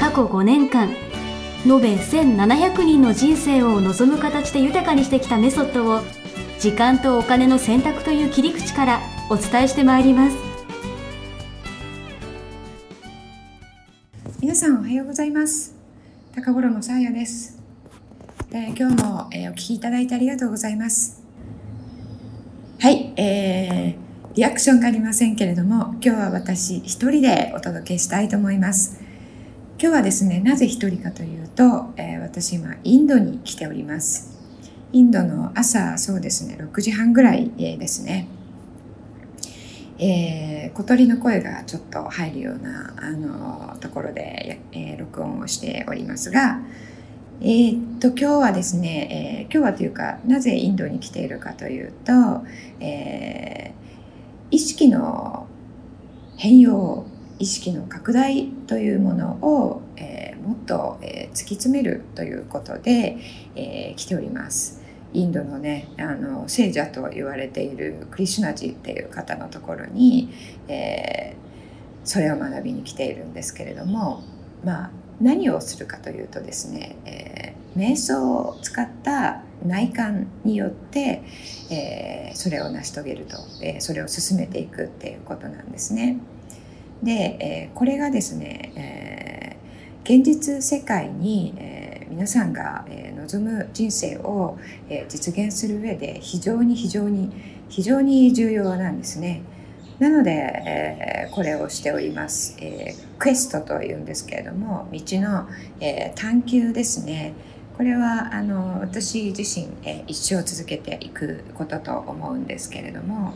過去5年間延べ1700人の人生を望む形で豊かにしてきたメソッドを時間とお金の選択という切り口からお伝えしてまいります。皆さんおはようございます。高頃のさあやです。で今日も、えー、お聞きいただいてありがとうございます。はい、えー、リアクションがありませんけれども今日は私一人でお届けしたいと思います。今日はですねなぜ一人かというと、えー、私今インドに来ております。インドの朝そうですね6時半ぐらいですね。えー、小鳥の声がちょっと入るようなあのところで、えー、録音をしておりますが、えー、っと今日はですね、え、今日はというかなぜインドに来ているかというと、え、意識の変容意識の拡大というものを、えー、もっと、えー、突き詰めるということで、えー、来ております。インドのねあの聖者と言われているクリシュナジっていう方のところに、え、それを学びに来ているんですけれどもまあ何をするかというとですね、え、瞑想を使った内観によって、え、それを成し遂げると、え、それを進めていくっていうことなんですね。で、えー、これがですね、えー、現実世界に、えー、皆さんが、えー、望む人生を、えー、実現する上で非常に非常に非常に重要なんですね。なので、えー、これをしております、えー、クエストというんですけれども道の、えー、探求ですねこれはあの私自身、えー、一生続けていくことと思うんですけれども、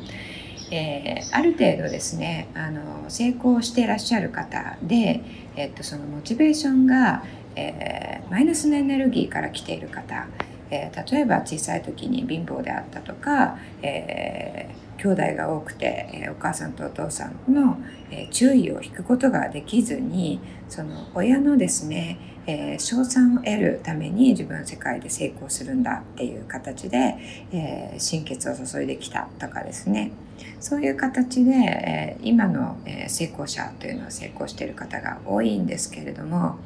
えー、ある程度ですねあの成功していらっしゃる方で、えっと、そのモチベーションが、えー、マイナスのエネルギーから来ている方、えー、例えば小さい時に貧乏であったとか、えー、兄弟が多くて、えー、お母さんとお父さんの、えー、注意を引くことができずにその親のですねえー、賞賛を得るために自分は世界で成功するんだっていう形で、えー、心血を注いできたとかですね。そういう形で、え、今の、え、成功者というのは成功している方が多いんですけれども、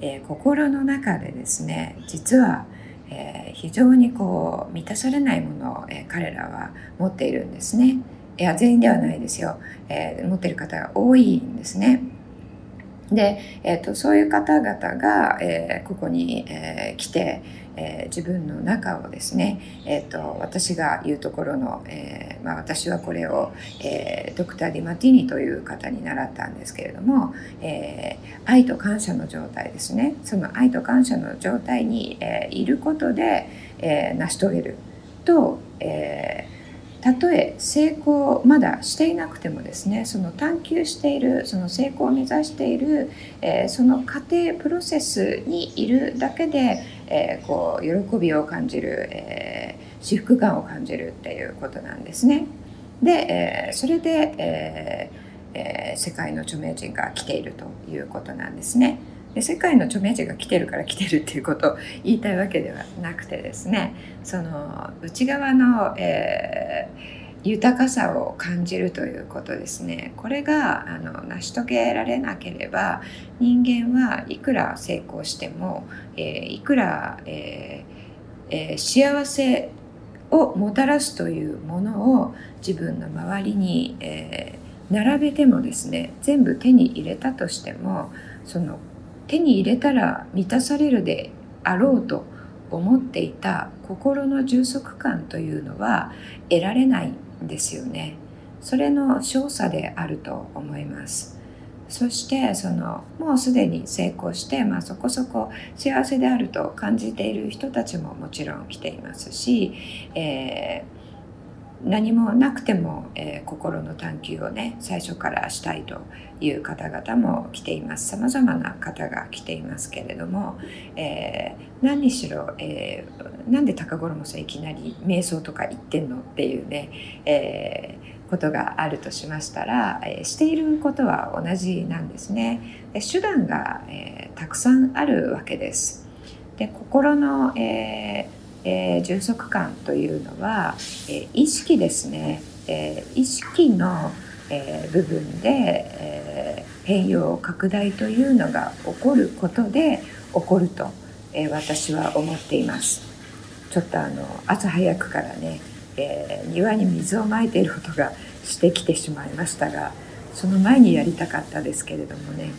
え、心の中でですね実は、え、非常にこう満たされないものを、え、彼らは持っているんですね。いや全員ではないですよ、え、持っている方が多いんですね。で、えーと、そういう方々が、えー、ここに、えー、来て、えー、自分の中をですね、えーと、私が言うところの、えーまあ、私はこれを、えー、ドクター・ディマティニという方に習ったんですけれども、え、愛と感謝の状態ですね。その愛と感謝の状態に、え、いることで、え、成し遂げると、えーたとえ成功まだしていなくてもですねその探求しているその成功を目指している、えー、その過程プロセスにいるだけで、えー、こう喜びを感じる、えー、至福感を感じるっていうことなんですね。で、えそれで、ええ世界の著名人が来ているということなんですね。で世界の著名人が来てるから来てるっていうことを言いたいわけではなくてですねその内側の、えー、豊かさを感じるということですね。これがあの成し遂げられなければ人間はいくら成功しても、えー、いくら、えーえー、幸せをもたらすというものを自分の周りに、えー、並べてもですね全部手に入れたとしてもその手に入れたら満たされるであろうと思っていた心の充足感というのは得られないですよね。それの少佐であると思います。そしてそのもうすでに成功して、まあ、そこそこ幸せであると感じている人たちももちろん来ていますし、えー何もなくても、えー、心の探求をね最初からしたいという方々も来ていますさまざまな方が来ていますけれども、えー、何にしろ、えー、なんで高五郎さんいきなり瞑想とか言ってんのっていうね、えー、ことがあるとしましたら、えー、していることは同じなんですね。手段が、えー、たくさんあるわけです。で心の、えーえー、充足感というのは、えー、意識ですね、えー、意識の、えー、部分で、えー、変容拡大というのが起こることで起こると、えー、私は思っています。ちょっとあの朝早くからね、えー、庭に水をまいている音がしてきてしまいましたがその前にやりたかったですけれどもね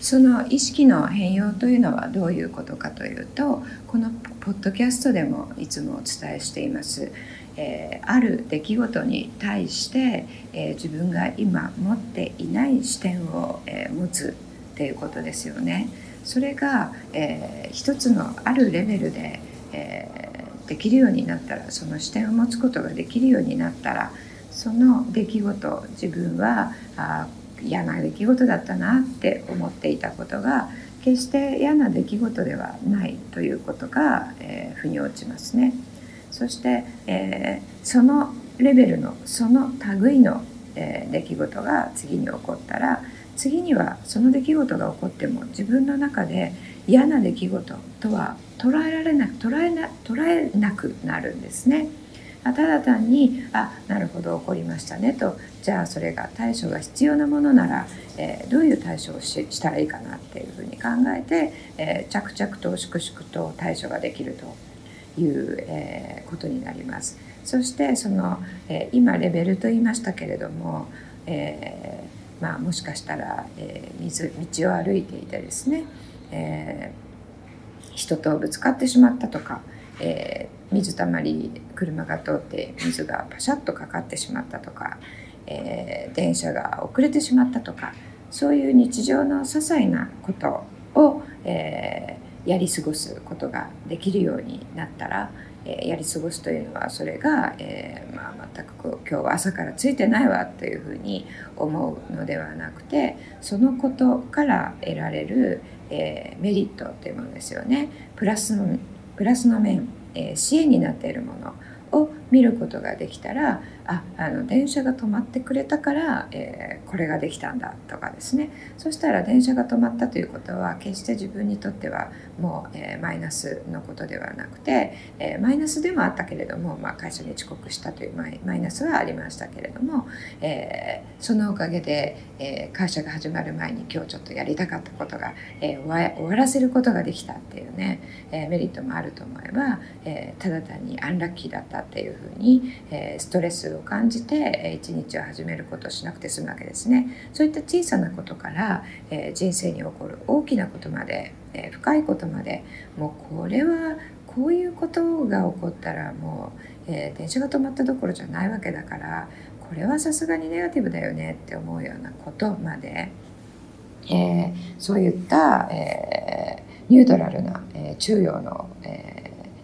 その意識の変容というのはどういうことかというとこのポッドキャストでもいつもお伝えしています、えー、ある出来事に対して、えー、自分が今持っていない視点を、えー、持つっていうことですよね。それが、えー、一つのあるレベルで、えー、できるようになったらその視点を持つことができるようになったらその出来事自分はあ嫌な出来事だったなって思っていたことが決して嫌な出来事ではないということが、えー、腑に落ちますね。そして、えー、そのレベルのその類の、えー、出来事が次に起こったら次にはその出来事が起こっても自分の中で嫌な出来事とは捉えられなく捉えな捉えなくなるんですね。ただ単にあなるほど起こりましたねとじゃあそれが対処が必要なものなら、えー、どういう対処をししたらいいかなっていうふうに考えて、えー、着々と粛々と対処ができるという、えー、ことになります。そしてその、え今レベルと言いましたけれども、えまあ、もしかしたら、え水道を歩いていてですね、え人とぶつかってしまったとか、え水たまり車が通って水がパシャッとかかってしまったとか、えー、電車が遅れてしまったとかそういう日常の些細なことを、えー、やり過ごすことができるようになったら、えー、やり過ごすというのはそれが、えーまあ、全くこう今日は朝からついてないわというふうに思うのではなくてそのことから得られる、えー、メリットというものですよね。プラスのプラスの面、えー、支援になっているものを見ることができたらああの電車が止まってくれたから、えー、これができたんだとかですね。そしたら電車が止まったということは決して自分にとってはもう、えー、マイナスのことではなくて、えー、マイナスでもあったけれども、まあ、会社に遅刻したというマイマイナスはありましたけれども、えそのおかげで、え会社が始まる前に今日ちょっとやりたかったことが、え終わらせることができたっていうね、えメリットもあると思えば、えただ単にアンラッキーだったっていうふうに、えストレスを感じて一日を始めることをしなくて済むわけですね。そういった小さなことから、え人生に起こる大きなことまで、え深いことまでもうこれはこういうことが起こったらもう、え、電車が止まったどころじゃないわけだからこれはさすがにネガティブだよねって思うようなことまで、えー、そういった、えー、ニュートラルな、え中庸の、え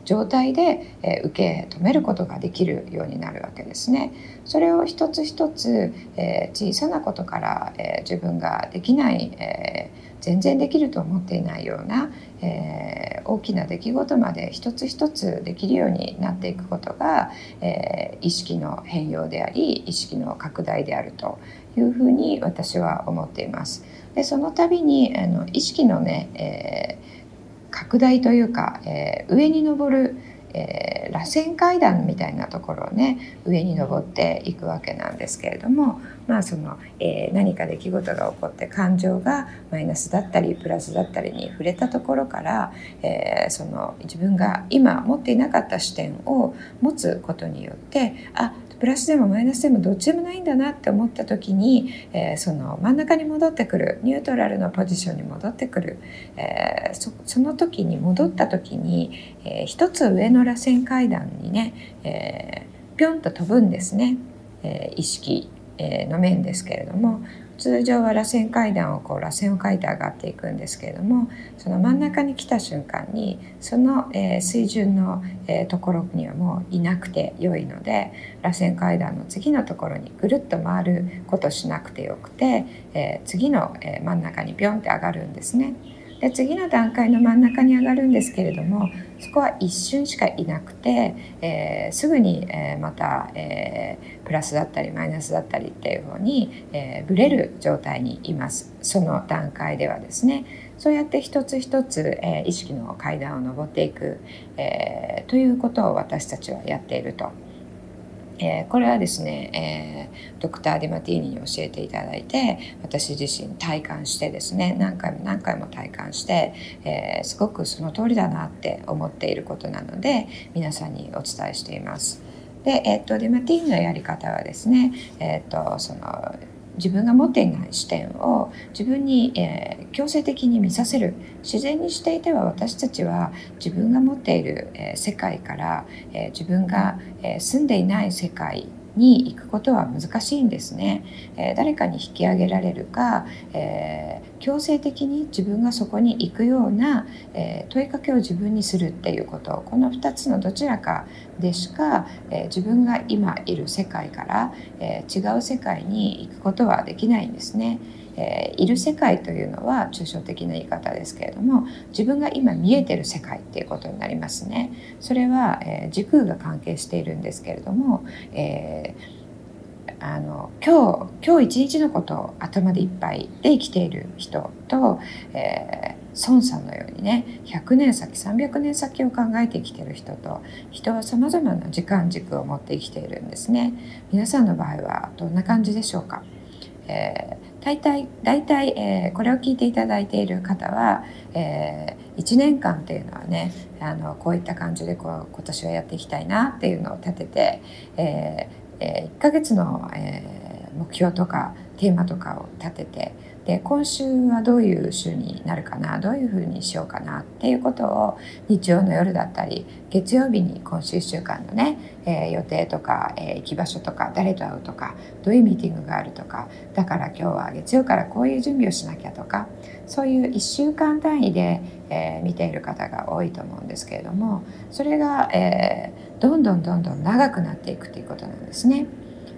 状態で、え受け止めることができるようになるわけですね。それを一つ一つ、え小さなことから、え自分ができない、え全然できると思っていないような、え大きな出来事まで一つ一つできるようになっていくことが、え意識の変容であり意識の拡大であるというふうに私は思っています。でその度にあの意識のね、えー拡大というか、えー、上に登る、えー、螺旋階段みたいなところをね上に登っていくわけなんですけれどもまあその、えー、何か出来事が起こって感情がマイナスだったりプラスだったりに触れたところから、えー、その自分が今持っていなかった視点を持つことによってあプラスでもマイナスでもどっちでもないんだなって思った時に、えー、その真ん中に戻ってくるニュートラルのポジションに戻ってくる、えー、そその時に戻った時に、えー、一つ上の螺旋階段にね、えー、ぴょんと飛ぶんですね、えー、意識の面ですけれども。通常は螺旋階段をこう螺旋を描いて上がっていくんですけれどもその真ん中に来た瞬間にその、えー、水準の、えー、ところにはもういなくて良いので螺旋階段の次のところにぐるっと回ることしなくてよくて、えー、次の、え真ん中にビョンって上がるんですね。で次の段階の真ん中に上がるんですけれどもそこは一瞬しかいなくて、えー、すぐに、えー、また、えー、プラスだったりマイナスだったりっていうふうに、えー、ブレる状態にいます。その段階ではですね。そうやって一つ一つ、えー、意識の階段を上っていく、えー、ということを私たちはやっていると。えー、これはですね、えー、ドクター・ディマティーニに教えていただいて私自身体感してですね何回も何回も体感して、えー、すごくその通りだなって思っていることなので皆さんにお伝えしています。で、えーと、ディマティーニのやり方はですね、えーとその自分が持っていない視点を自分に、えー、強制的に見させる。自然にしていては私たちは自分が持っている、えー、世界から、えー、自分が、え住んでいない世界に行くことは難しいんですね、えー、誰かに引き上げられるか、えー、強制的に自分がそこに行くような、えー、問いかけを自分にするっていうことこの2つのどちらかでしか、え自分が今いる世界から、え違う世界に行くことはできないんですね。えー、いる世界というのは抽象的な言い方ですけれども自分が今見えてる世界っていうことになりますね。それは、えー、時空が関係しているんですけれども、えー、あの今日今日一日のことを頭でいっぱいで生きている人と、えー、孫さんのようにね100年先300年先を考えて生きている人と人はさまざまな時間軸を持って生きているんですね。皆さんの場合はどんな感じでしょうか、えー大体大体、えー、これを聞いていただいている方は、えー、1年間というのはねあのこういった感じでこう今年はやっていきたいなっていうのを立てて、えー、1ヶ月の、えー、目標とかテーマとかを立ててで今週はどういう週になるかなどういうふうにしようかなっていうことを日曜の夜だったり月曜日に今週1週間のね、えー、予定とか、えー、行き場所とか誰と会うとかどういうミーティングがあるとかだから今日は月曜からこういう準備をしなきゃとかそういう1週間単位で、えー、見ている方が多いと思うんですけれどもそれが、えー、どんどんどんどん長くなっていくということなんですね。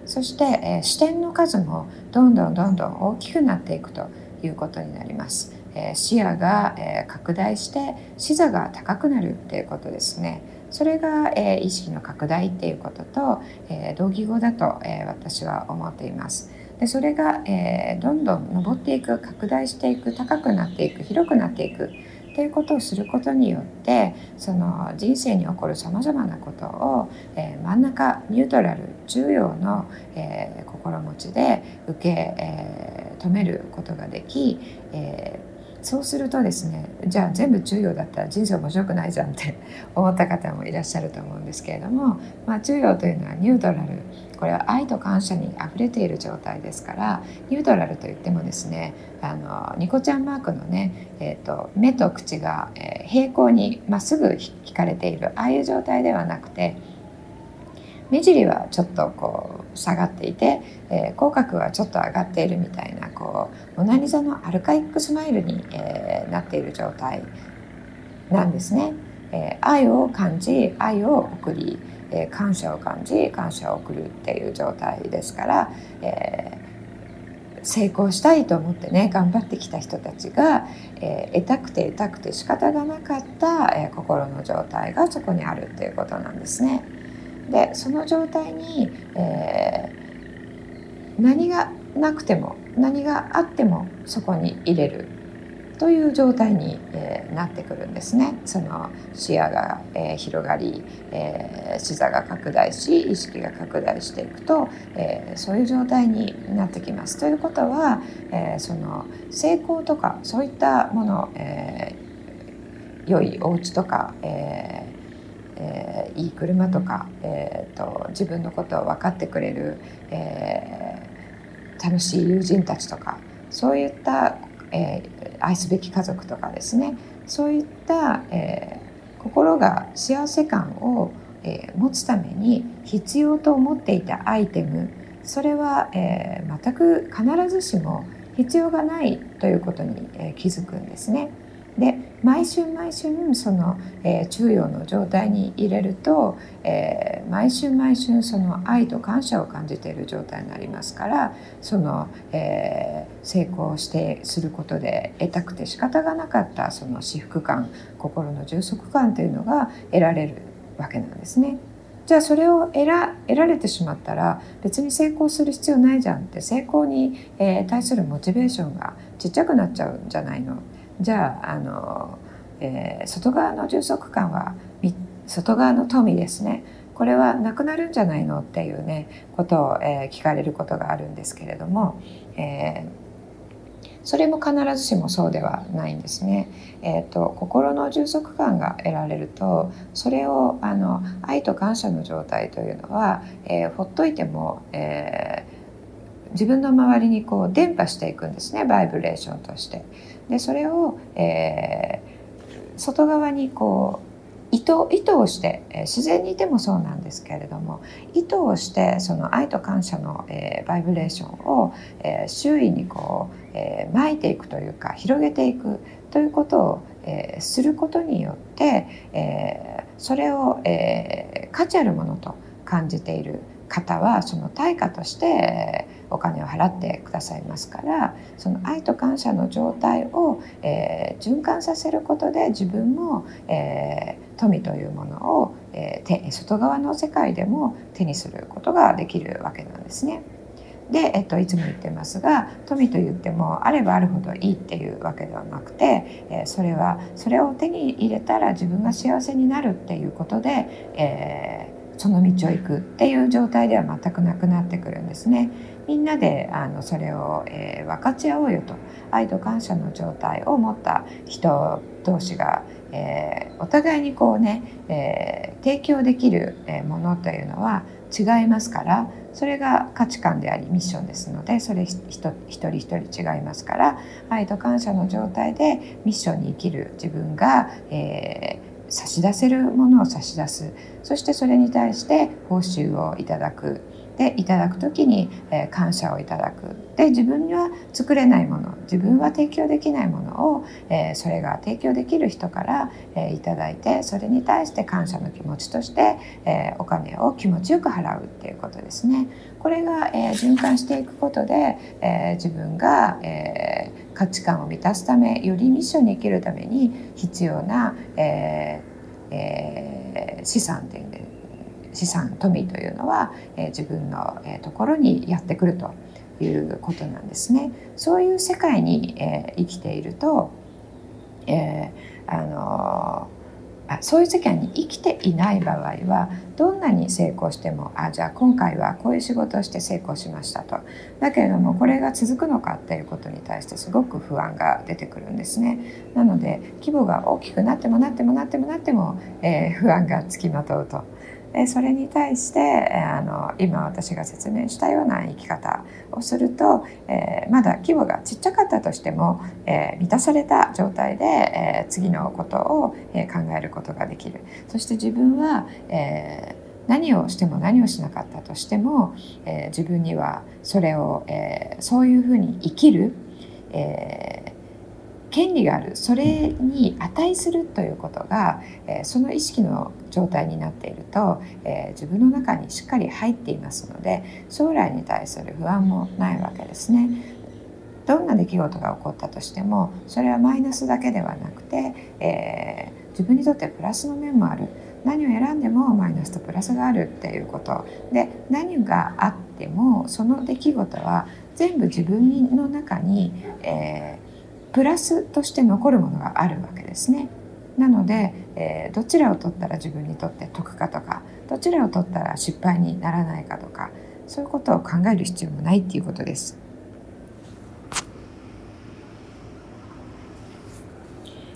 そして、えー、視点の数もどんどんどんどん大きくなっていくということになります。え、視野が、え、拡大して視座が高くなるっていうことですね。それが、え、意識の拡大っていうことと、え、同義語だと、え、私は思っています。でそれが、え、どんどん上っていく拡大していく高くなっていく広くなっていくっていうことをすることによってその人生に起こるさまざまなことを、えー、真ん中ニュートラル重要の、えー、心持ちで受け、えー、止めることができ、えーそうするとですねじゃあ全部中庸だったら人生面白くないじゃんって 思った方もいらっしゃると思うんですけれども、まあ、中庸というのはニュートラルこれは愛と感謝にあふれている状態ですからニュートラルといってもですねあのニコちゃんマークのね、えーと、目と口が、え、平行にまっすぐ引かれているああいう状態ではなくて目尻はちょっとこう下がっていて、えー、口角はちょっと上がっているみたいなこうモナ・リザのアルカイックスマイルに、えー、なっている状態なんですね。えー、愛を感じ愛を送り、えー、感謝を感じ感謝を送るっていう状態ですから、えー、成功したいと思ってね頑張ってきた人たちが、えー、得たくて得たくて仕方がなかった、えー、心の状態がそこにあるっていうことなんですね。でその状態に、えー、何がなくても何があってもそこに入れるという状態に、えー、なってくるんですね。その視野が、えー、広がり、えー、視座が拡大し意識が拡大していくと、えー、そういう状態になってきます。ということは、えー、その成功とかそういったもの、えー、良いお家とか、えーえー、いい車とか、えーと、自分のことを分かってくれる、えー、楽しい友人たちとかそういった、えー、愛すべき家族とかですねそういった、えー、心が幸せ感を、えー、持つために必要と思っていたアイテムそれは、えー、全く必ずしも必要がないということに、えー、気づくんですね。で毎週毎週その、えー、中央の状態に入れると、えー、毎週毎週その愛と感謝を感じている状態になりますからその、えー、成功してすることで得たくて仕方がなかったその至福感心の充足感というのが得られるわけなんですね。じゃあそれを得ら得られてしまったら別に成功する必要ないじゃんって成功に、えー、対するモチベーションがちっちゃくなっちゃうんじゃないの？じゃああの、えー、外側の充足感は外側の富ですねこれはなくなるんじゃないのっていうねことを、えー、聞かれることがあるんですけれども、えーそれも必ずしもそうではないんですね。えーと、心の充足感が得られるとそれをあの愛と感謝の状態というのは、えー、ほっといても、えー、自分の周りにこう伝播していくんですねバイブレーションとして。でそれを、えー、外側にこう意図意図をして、えー、自然にいてもそうなんですけれども意図をしてその愛と感謝の、えー、バイブレーションを、えー、周囲にこう、えー、巻いていくというか広げていくということを、えー、することによって、えー、それを、えー、価値あるものと感じている方はその対価としてお金を払ってくださいますからその愛と感謝の状態を、えー、循環させることで自分も、えー、富というものを、えー、外側の世界でも手にすることができるわけなんですね。で、えっと、いつも言ってますが富と言ってもあればあるほどいいっていうわけではなくて、えー、それはそれを手に入れたら自分が幸せになるっていうことで、えー、その道を行くっていう状態では全くなくなってくるんですね。みんなであのそれを、えー、分かち合おうよと愛と感謝の状態を持った人同士が、えー、お互いにこうね、えー、提供できるものというのは違いますからそれが価値観でありミッションですのでそれ一人一人違いますから愛と感謝の状態でミッションに生きる自分が、えー、差し出せるものを差し出す。そしてそれに対して報酬をいただく。でいただく時に、え、感謝をいただく。で自分には作れないもの自分は提供できないものを、え、それが提供できる人から、え、いただいてそれに対して感謝の気持ちとして、え、お金を気持ちよく払うっていうことですね。これが、え、循環していくことで、え、自分が、え、価値観を満たすためよりミッションに生きるために必要な、えーえー、資産というんで資産富というのは、えー、自分の、え、ところにやってくるということなんですね。そういう世界に、えー、生きていると、えー、あのそういう時間に生きていない場合はどんなに成功してもあじゃあ今回はこういう仕事をして成功しましたと。だけれどもこれが続くのかっていうことに対してすごく不安が出てくるんですね。なので規模が大きくなってもなってもなってもなっても、えー、不安がつきまとうと。でそれに対してあの今私が説明したような生き方をすると、えー、まだ規模がちっちゃかったとしても、えー、満たされた状態で、えー、次のことを、え考えることができる。そして自分は、え何をしても何をしなかったとしても、え自分にはそれを、えそういうふうに生きる、え権利がある。それに値するということが、えその意識の状態になっていると、え自分の中にしっかり入っていますので将来に対する不安もないわけですね。どんな出来事が起こったとしてもそれはマイナスだけではなくて、えー、自分にとってプラスの面もある。何を選んでもマイナスとプラスがあるっていうこと。で何があってもその出来事は全部自分の中に、えープラスとして残るものがあるわけですね。なので、えー、どちらを取ったら自分にとって得かとかどちらを取ったら失敗にならないかとかそういうことを考える必要もないっていうことです。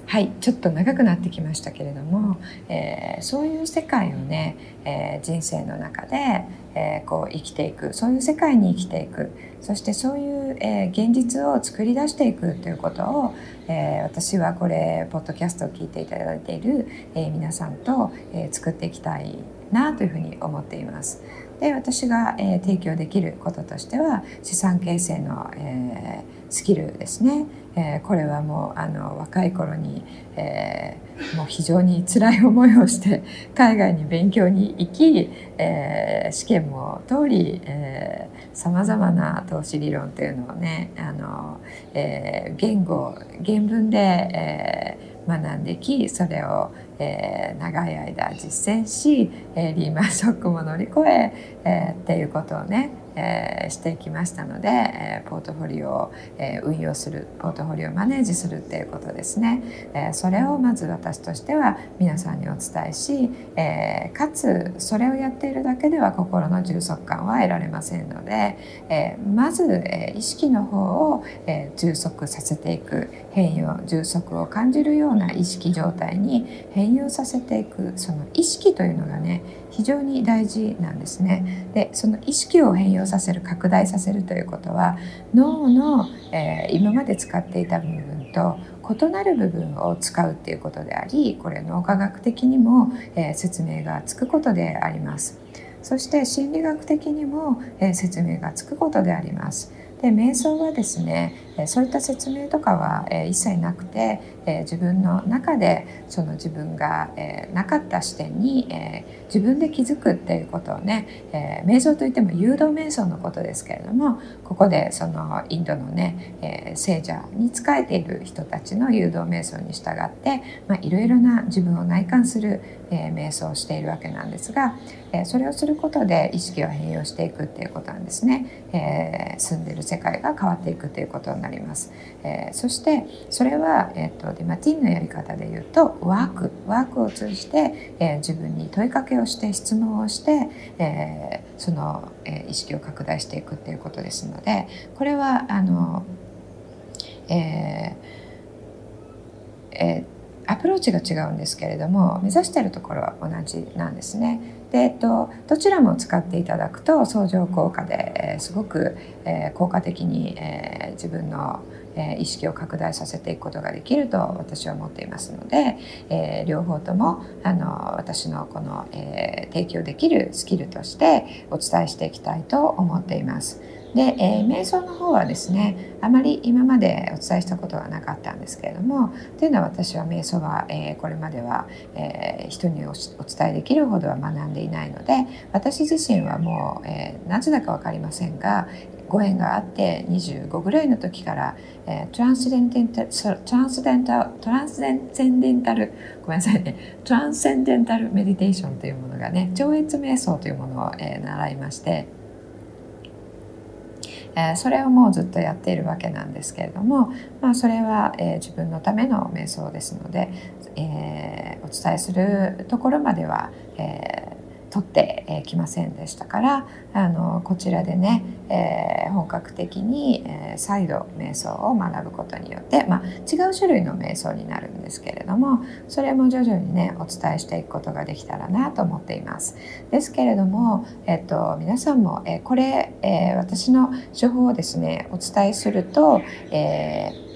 はいちょっと長くなってきましたけれども、えー、そういう世界をね、えー、人生の中で、えー、こう生きていくそういう世界に生きていくそしてそういう、え現実を作り出していくということを、え私はこれポッドキャストを聞いていただいている、え皆さんと、え作っていきたいなというふうに思っています。で私が、え、提供できることとしては資産形成の、え、スキルですね、えー、これはもうあの若い頃に、えー、もう非常に辛い思いをして 海外に勉強に行き、えー、試験も通りさまざまな投資理論というのをねあの、えー、言語原文で、えー、学んできそれを、えー、長い間実践し、えー、リーマンショックも乗り越ええー、っていうことをねえー、していきましたので、えー、ポートフォリオを、えー、運用するポートフォリオをマネージするっていうことですね、えそれをまず私としては皆さんにお伝えし、えかつそれをやっているだけでは心の充足感は得られませんので、えまず、え意識の方を、え充足させていく変容充足を感じるような意識状態に変容させていくその意識というのがね非常に大事なんですね。でその意識を変容させる拡大させるということは脳の、えー、今まで使っていた部分と異なる部分を使うっていうことでありこれ脳科学的にも、えー、説明がつくことであります。そして心理学的にも、えー、説明がつくことであります。で瞑想はですねそういった説明とかは一切なくて自分の中でその自分がなかった視点に自分で気づくっていうことをね瞑想といっても誘導瞑想のことですけれどもここでそのインドのね聖者に仕えている人たちの誘導瞑想に従っていろいろな自分を内観する瞑想をしているわけなんですがそれをすることで意識を変容していくっていうことなんですね。住んでる世界が変わっていくということになります。えー、そしてそれは、えーと、デマティンのやり方で言うとワークワークを通じて、えー、自分に問いかけをして質問をして、えー、その、え意識を拡大していくっていうことですのでこれはあの、ええアプローチが違うんですけれども目指しているところは同じなんですね。で、えっと、どちらも使っていただくと相乗効果で、えー、すごく、えー、効果的に、えー、自分の、え意識を拡大させていくことができると私は思っていますので、え両方ともあの私のこの、え提供できるスキルとしてお伝えしていきたいと思っています。で、えー、瞑想の方はですねあまり今までお伝えしたことがなかったんですけれどもというのは私は瞑想は、えー、これまでは、えー、人にお伝えできるほどは学んでいないので私自身はもう、えー、なぜだか分かりませんがご縁があって25ぐらいの時から、えー、トランスデンデンタルトランスデンタトランスデンデンタルごめんなさいねトランセンデンタルメディテーションというものがね超越瞑想というものを、えー、習いましてえ、それをもうずっとやっているわけなんですけれども、まあ、それは、え、自分のための瞑想ですので、えー、お伝えするところまでは、え取ってきませんでしたからあのこちらでね、えー、本格的に、えー、再度瞑想を学ぶことによって、まあ、違う種類の瞑想になるんですけれどもそれも徐々にねお伝えしていくことができたらなと思っています。ですけれども、えっと、皆さんも、えー、これ、え私の手法をですねお伝えすると、えー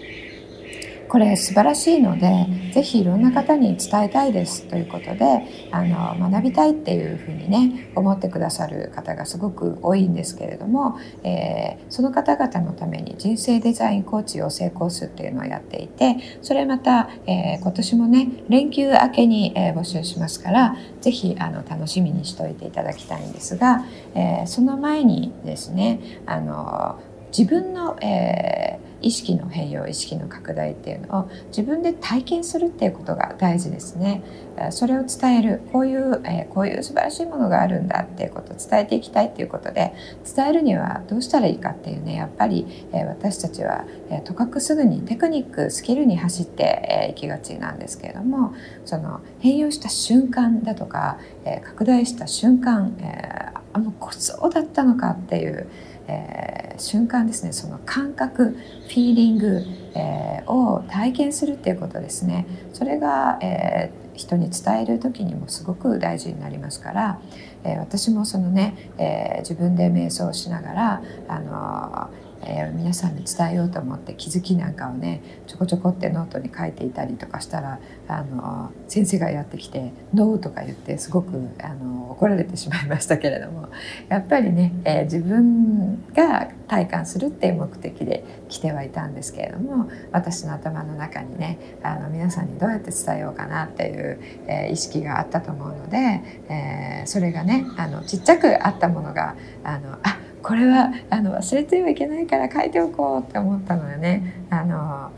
これ素晴らしいので是非いろんな方に伝えたいですということであの学びたいっていうふうにね思ってくださる方がすごく多いんですけれども、えー、その方々のために人生デザインコーチを成功するっていうのをやっていてそれまた、えー、今年もね連休明けに、えー、募集しますから是非あの楽しみにしておいていただきたいんですが、えその前にですねあの自分の、えー意識の変容意識の拡大っていうのを自分で体験するっていうことが大事ですね。それを伝えるこういう、えこういう素晴らしいものがあるんだっていうことを伝えていきたいっていうことで伝えるにはどうしたらいいかっていうねやっぱり、え私たちは、えとかくすぐにテクニックスキルに走ってい、えきがちなんですけれどもその変容した瞬間だとか、え拡大した瞬間、えあのこそうだったのかっていうえー、瞬間ですねその感覚フィーリング、えー、を体験するっていうことですね。それが、えー、人に伝える時にもすごく大事になりますから、え私もそのね、え自分で瞑想しながらあのえー、皆さんに伝えようと思って気づきなんかをねちょこちょこってノートに書いていたりとかしたらあの先生がやってきて「No」とか言ってすごくあの怒られてしまいましたけれどもやっぱりね、えー、自分が体感するっていう目的で来てはいたんですけれども私の頭の中にねあの皆さんにどうやって伝えようかなっていう、えー、意識があったと思うので、え、それがねあのちっちゃくあったものがあのあこれはあの忘れてはいけないから書いておこうって思ったのよね。あの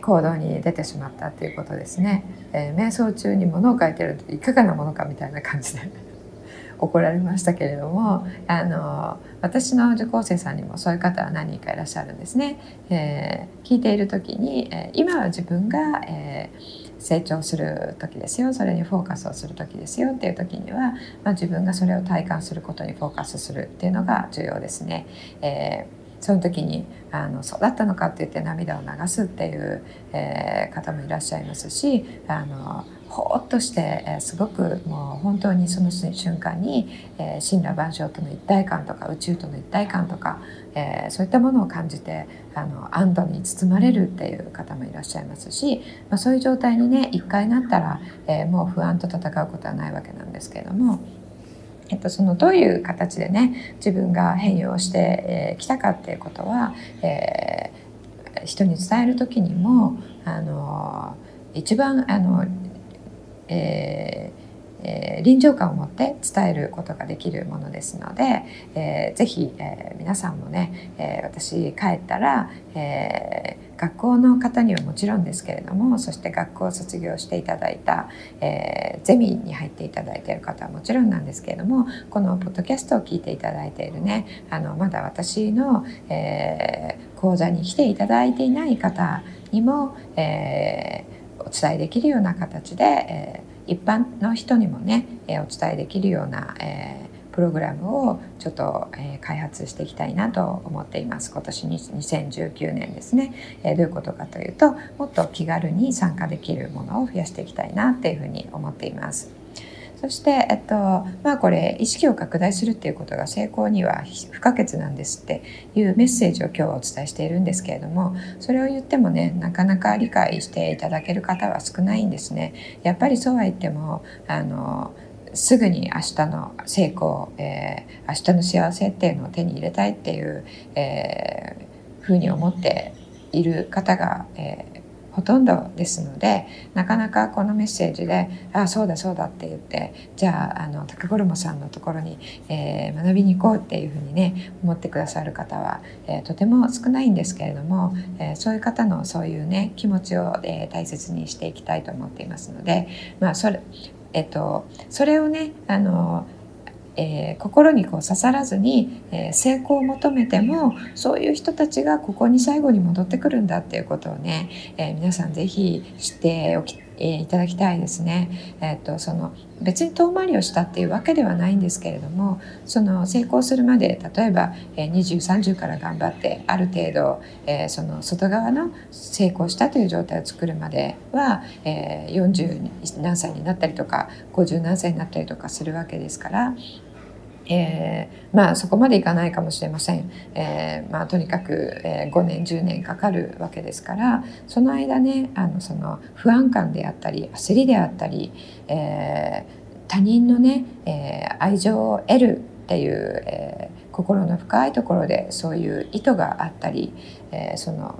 行動に出てしまったっていうことですね、えー、瞑想中に物を書いてるといかがなものかみたいな感じで 怒られましたけれどもあの私の受講生さんにもそういう方は何人かいらっしゃるんですね。えー、聞いている時に、え、今は自分が、えー成長する時ですよそれにフォーカスをする時ですよっていう時には、まあ、自分がそれを体感することにフォーカスするっていうのが重要ですね。えー、その時にあのそうだったのかって言って涙を流すっていう、えー、方もいらっしゃいますしあのほーっとして、えー、すごくもう本当にその瞬間に、えー、神羅万象との一体感とか宇宙との一体感とか、えー、そういったものを感じてあの安堵に包まれるっていう方もいらっしゃいますし、まあ、そういう状態にね一回なったら、えー、もう不安と戦うことはないわけなんですけれども。えっと、そのどういう形でね自分が変容してき、えー、たかっていうことは、えー、人に伝える時にもあの一番あのえーえー、臨場感を持って伝えることができるものですので、えー、ぜひ、えー、皆さんもね、えー、私帰ったら、えー、学校の方にはもちろんですけれどもそして学校を卒業していただいた、えー、ゼミに入っていただいている方はもちろんなんですけれどもこのポッドキャストを聞いていただいているねあのまだ私の、えー、講座に来ていただいていない方にも、えー、お伝えできるような形で、えー、一般の人にもね、え、お伝えできるような、え、プログラムをちょっと、え、開発していきたいなと思っています今年に2019年ですね、え、どういうことかというともっと気軽に参加できるものを増やしていきたいなっていうふうに思っています。そして、えっと、まあこれ、意識を拡大するっていうことが成功には不可欠なんですっていうメッセージを今日はお伝えしているんですけれども、それを言ってもね、なかなか理解していただける方は少ないんですね。やっぱりそうは言っても、あの、すぐに明日の成功、えー、明日の幸せっていうのを手に入れたいっていう、えー、ふうに思っている方が、えー、ほとんどですのでなかなかこのメッセージで「ああそうだそうだ」って言ってじゃああの高衣さんのところに、えー、学びに行こうっていうふうにね思ってくださる方は、えー、とても少ないんですけれども、えー、そういう方のそういうね気持ちを、え大切にしていきたいと思っていますのでまあそれえっとそれをねあのえー、心にこう刺さらずに、えー、成功を求めてもそういう人たちがここに最後に戻ってくるんだっていうことをね、えー、皆さん是非知っておきえいただきたいですね。えっとその別に遠回りをしたっていうわけではないんですけれどもその成功するまで例えば、えー、2030から頑張ってある程度、えー、その外側の成功したという状態を作るまでは、えー、40何歳になったりとか50何歳になったりとかするわけですからえー、まあそこまでいかないかもしれません、えー、まあ、とにかく、えー、5年10年かかるわけですからその間ねあのその不安感であったり焦りであったり、え他人のね、え愛情を得るっていう、え心の深いところでそういう意図があったり、えその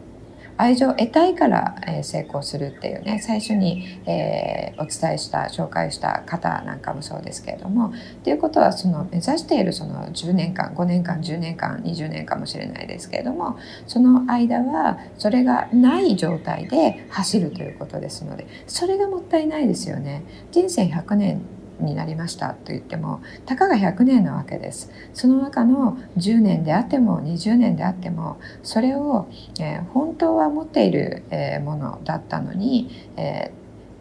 愛情を得たいから、え成功するっていうね最初に、え、お伝えした紹介した方なんかもそうですけれどもっていうことはその目指しているその10年間5年間10年間20年かもしれないですけれどもその間はそれがない状態で走るということですのでそれがもったいないですよね。人生100年になりましたと言ってもたかが100年なわけですその中の10年であっても20年であってもそれを、えー、本当は持っている、えー、ものだったのに、え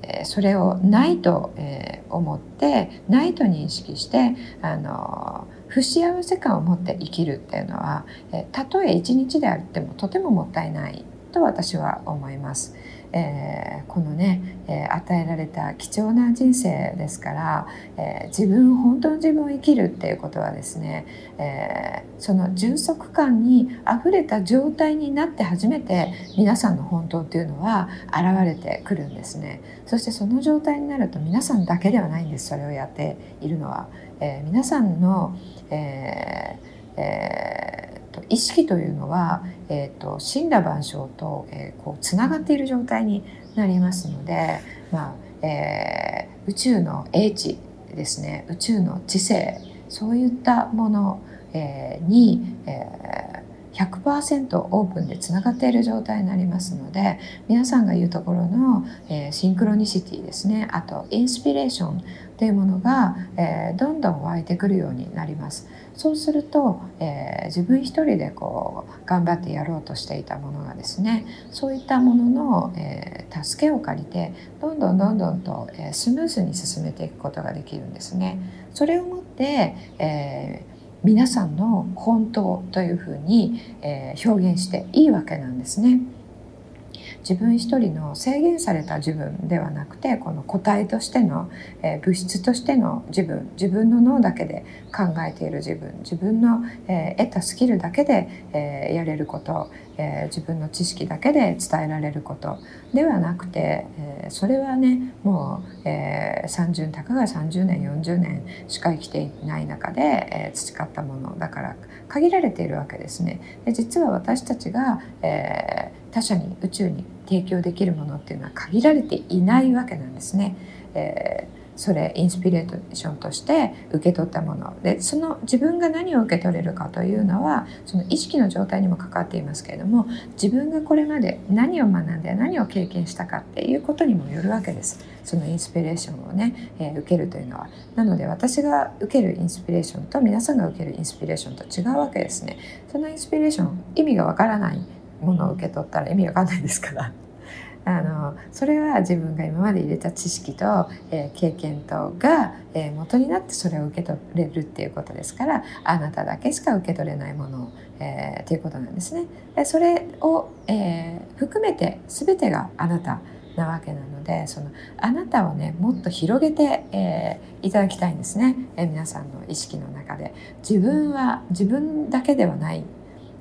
ー、それをないと、え、思ってないと認識してあの不幸せ感を持って生きるっていうのは、え、たとえ一日であってもとてももったいないと私は思います。えー、このね、えー、与えられた貴重な人生ですから、えー、自分本当の自分を生きるっていうことはですね、えその充足感にあふれた状態になって初めて皆さんの本当っていうのは現れてくるんですね。そしてその状態になると皆さんだけではないんです。それをやっているのは、え皆さんの、えーえーと意識というのは、えーと、神羅万象と、えー、こうつながっている状態になりますので、まあえー、宇宙の英知ですね。宇宙の知性。そういったもの、えー、に、えー、100%オープンでつながっている状態になりますので皆さんが言うところの、えー、シンクロニシティですね。あとインスピレーションというものが、えー、どんどん湧いてくるようになります。そうすると、えー、自分一人でこう頑張ってやろうとしていたものがですねそういったものの、えー、助けを借りてどんどんどんどんと、えー、スムーズに進めていくことができるんですね。それをもって、えー皆さんの本当というふうに、えー、表現していいわけなんですね。自分一人の制限された自分ではなくてこの個体としての、えー、物質としての自分自分の脳だけで考えている自分自分の、えー、得たスキルだけで、えー、やれること、え自分の知識だけで伝えられることではなくて、えそれはねもう、え30たかが30年40年しか生きていない中で、え培ったものだから限られているわけですね。で実は私たちが、え他者に宇宙に提供できるものっていうのは限られていないわけなんですね。えーそれインスピレーションとして受け取ったものでその自分が何を受け取れるかというのはその意識の状態にも関わっていますけれども自分がこれまで何を学んで何を経験したかっていうことにもよるわけです。そのインスピレーションをね、えー、受けるというのは。なので私が受けるインスピレーションと皆さんが受けるインスピレーションと違うわけですね。そのインスピレーション意味がわからないものを受け取ったら意味わかんないですから。あのそれは自分が今まで入れた知識と、えー、経験とが、えー、元になってそれを受け取れるっていうことですからあなただけしか受け取れないものえー、っていうことなんですね。でそれを、えー、含めて全てがあなたなわけなのでそのあなたをねもっと広げて、えー、いただきたいんですね、えー、皆さんの意識の中で。自分は自分だけではない。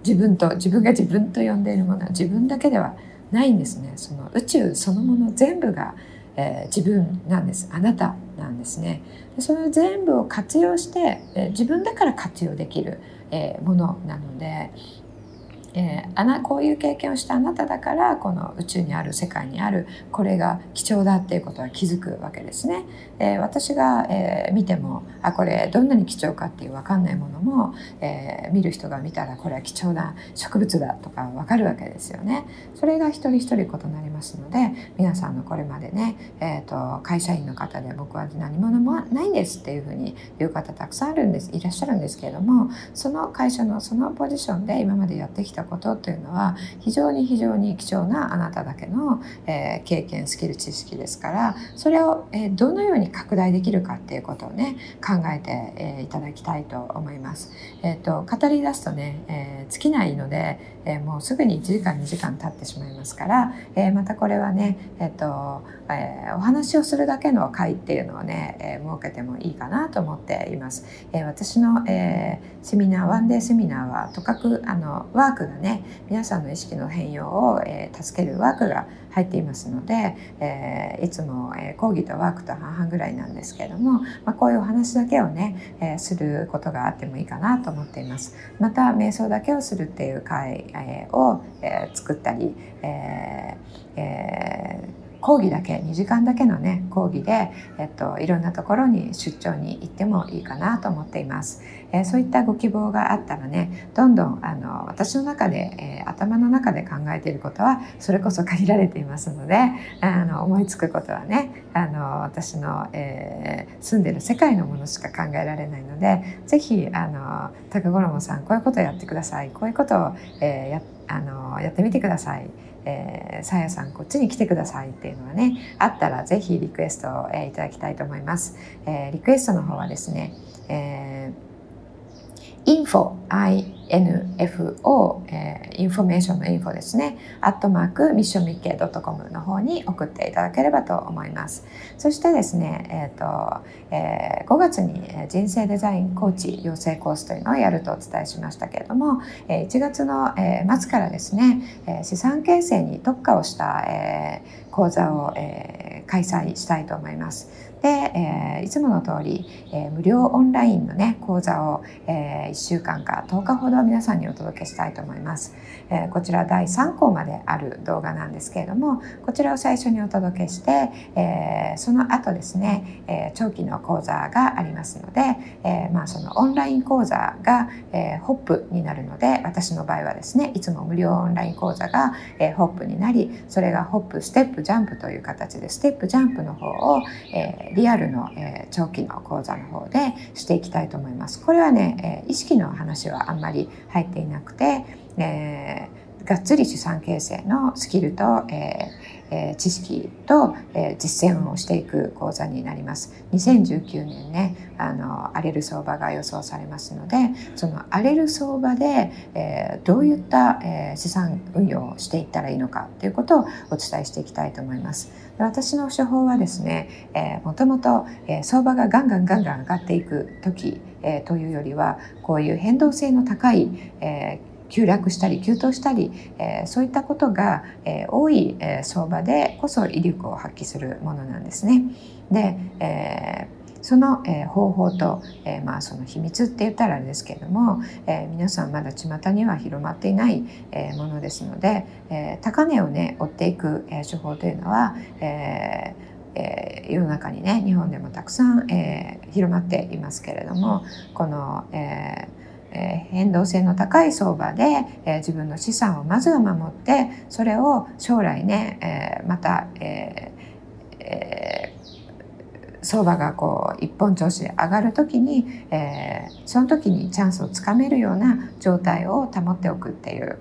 自分と自分が自分と呼んでいるものは自分だけではないないんですね。その宇宙そのもの全部が、えー、自分なんです。あなたなんですね。でその全部を活用して、えー、自分だから活用できる、えー、ものなのでえー、あなこういう経験をしたあなただからこの宇宙にある世界にあるこれが貴重だっていうことは気づくわけですね。えー、私が、えー、見てもあこれどんなに貴重かっていう分かんないものも、え、見る人が見たらこれは貴重な植物だとか分かるわけですよね。それが一人一人異なりますので皆さんのこれまでね、えーと、会社員の方で僕は何者もないんですっていうふうに言う方たくさんあるんですいらっしゃるんですけれどもその会社のそのポジションで今までやってきたことというのは非常に非常に貴重なあなただけの、えー、経験スキル知識ですからそれを、えー、どのように拡大できるかっていうことをね考えて、えー、いただきたいと思います。えーと、語り出すとね、え尽きないので、えもうすぐに1時間2時間経ってしまいますから、えまたこれはね、えーとえお話をするだけの会っていうのをね、え設けてもいいかなと思っています。え私の、えセミナーワンデーセミナーはとかくあのワークがね皆さんの意識の変容を、えー、助けるワークが入っていますので、えー、いつも、え、講義とワークと半々ぐらいなんですけれども、まあ、こういうお話だけをね、えー、することがあってもいいかなと思っています。また瞑想だけをするっていう会、え、を、えー、作ったり、えーえー講義だけ2時間だけのね講義で、えっと、いろんなところに出張に行ってもいいかなと思っています。えー、そういったご希望があったらねどんどんあの私の中で、えー、頭の中で考えていることはそれこそ限られていますのであの思いつくことはねあの私の、えー、住んでる世界のものしか考えられないので是非あの高五郎さんこういうことをやってくださいこういうことを、えー、やあのやってみてください。えー、さやさんこっちに来てくださいっていうのはねあったらぜひリクエストを、えー、いただきたいと思います、えー、リクエストの方はですね、えー info, info、えー、インフォメーションの info ですね、アットマークミッションミッケー .com の方に送っていただければと思います。そしてですね、えーとえー、5月に人生デザインコーチ養成コースというのをやるとお伝えしましたけれども、1月の末からですね、資産形成に特化をした講座を開催したいと思います。で、えー、いつもの通り、えー、無料オンラインのね講座を、えー、1週間か10日ほど皆さんにお届けしたいと思います、えー、こちら第3項まである動画なんですけれどもこちらを最初にお届けして、えー、その後ですね、えー、長期の講座がありますので、えー、まあそのオンライン講座が、えー、ホップになるので私の場合はですねいつも無料オンライン講座が、えー、ホップになりそれがホップステップジャンプという形でステップジャンプの方を、えーリアルの、えー、長期の講座の方でしていきたいと思います。これはね、えー、意識の話はあんまり入っていなくて、えー、がっつり資産形成のスキルと、えーえー、知識と、えー、実践をしていく講座になります。2019年ね、あの荒れる相場が予想されますので、その荒れる相場で、えー、どういった、えー、資産運用をしていったらいいのかということをお伝えしていきたいと思います。私の処方はですね、えー、もともと、えー、相場がガンガンガンガン上がっていく時、えー、というよりはこういう変動性の高い、えー急落したり急騰したり、えー、そういったことが、えー、多い、えー、相場でこそ威力を発揮するものなんですね。で、えーその、えー、方法と、えー、まあその秘密って言ったらあれですけれども、え、皆さんまだ巷には広まっていない、え、ものですので、え、高値をね追っていく、え、手法というのは、えーえー、世の中にね日本でもたくさん、えー、広まっていますけれどもこの、えーえ変動性の高い相場で、え自分の資産をまずは守ってそれを将来ね、えまた、ええ相場がこう一本調子上がる時に、えその時にチャンスをつかめるような状態を保っておくっていう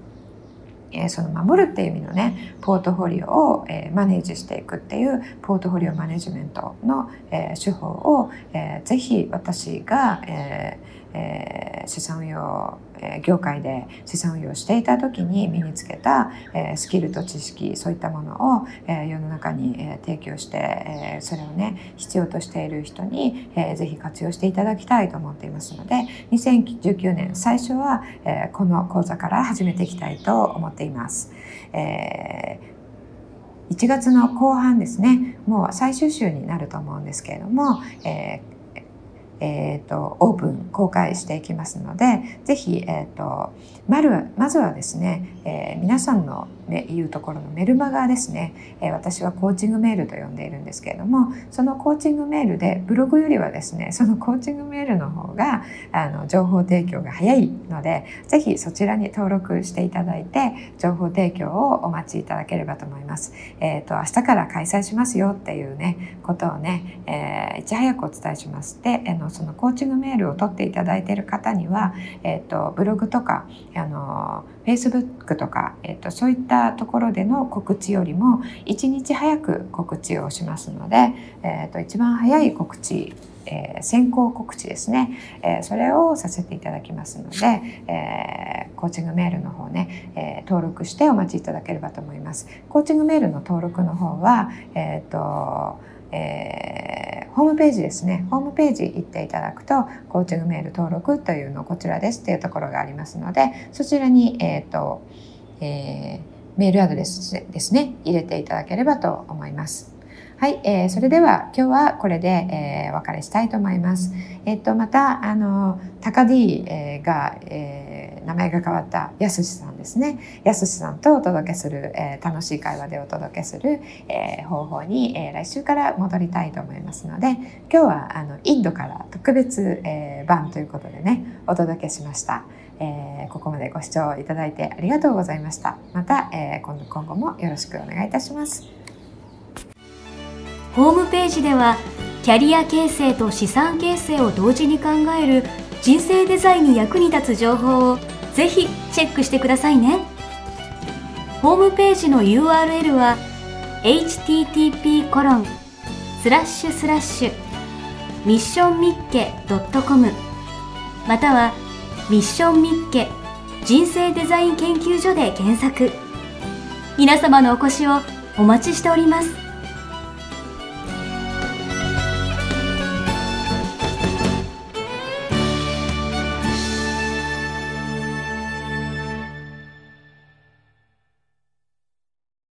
えその守るっていう意味のねポートフォリオを、えマネージしていくっていうポートフォリオマネジメントの、え手法を、えー、ぜひ私が、えーえー、資産運用、業界で資産運用していた時に身につけた、スキルと知識そういったものを、世の中に、提供して、それをね必要としている人に、えー、ぜひ活用していただきたいと思っていますので2019年最初は、この講座から始めていきたいと思っています。1月の後半ですねもう最終週になると思うんですけれども、えーえーと、オープン公開していきますのでぜひ、えーと、まるまずはですね、えー、皆さんの、ね、言うところのメルマガですね、えー、私はコーチングメールと呼んでいるんですけれどもそのコーチングメールでブログよりはですねそのコーチングメールの方があの情報提供が早いのでぜひそちらに登録していただいて情報提供をお待ちいただければと思います。えーと、明日から開催しますよっていうねことをね、えー、いち早くお伝えします。であのそのコーチングメールを取っていただいている方には、えーと、ブログとかあの Facebook とか、えーと、そういったところでの告知よりも1日早く告知をしますので、えーと、一番早い告知えー、先行告知ですね、えー、それをさせていただきますので、えー、コーチングメールの方ね、え、登録してお待ちいただければと思います。コーチングメールの登録の方は、えっ、とえー、ホームページですね。ホームページ行っていただくとコーチングメール登録というのこちらです。っていうところがありますのでそちらに、えっ、ー、と、えー、メールアドレスですね。入れていただければと思います。はい、えー、それでは今日はこれで、えー、お別れしたいと思います。えっと、また、あの、高 D、えー、が、えー、名前が変わったやすしさんですね。やすしさんとお届けする、えー、楽しい会話でお届けする、えー、方法に、えー、来週から戻りたいと思いますので、今日は、あの、インドから特別、えー、版ということでね、お届けしました。えー、ここまでご視聴いただいてありがとうございました。また、えー、今度今後もよろしくお願いいたします。ホームページではキャリア形成と資産形成を同時に考える人生デザインに役に立つ情報をぜひチェックしてくださいね。ホームページの URL は http コロンスラッシュスラッシュミッションミッケ .com またはミッションミッケ人生デザイン研究所で検索。皆様のお越しをお待ちしております。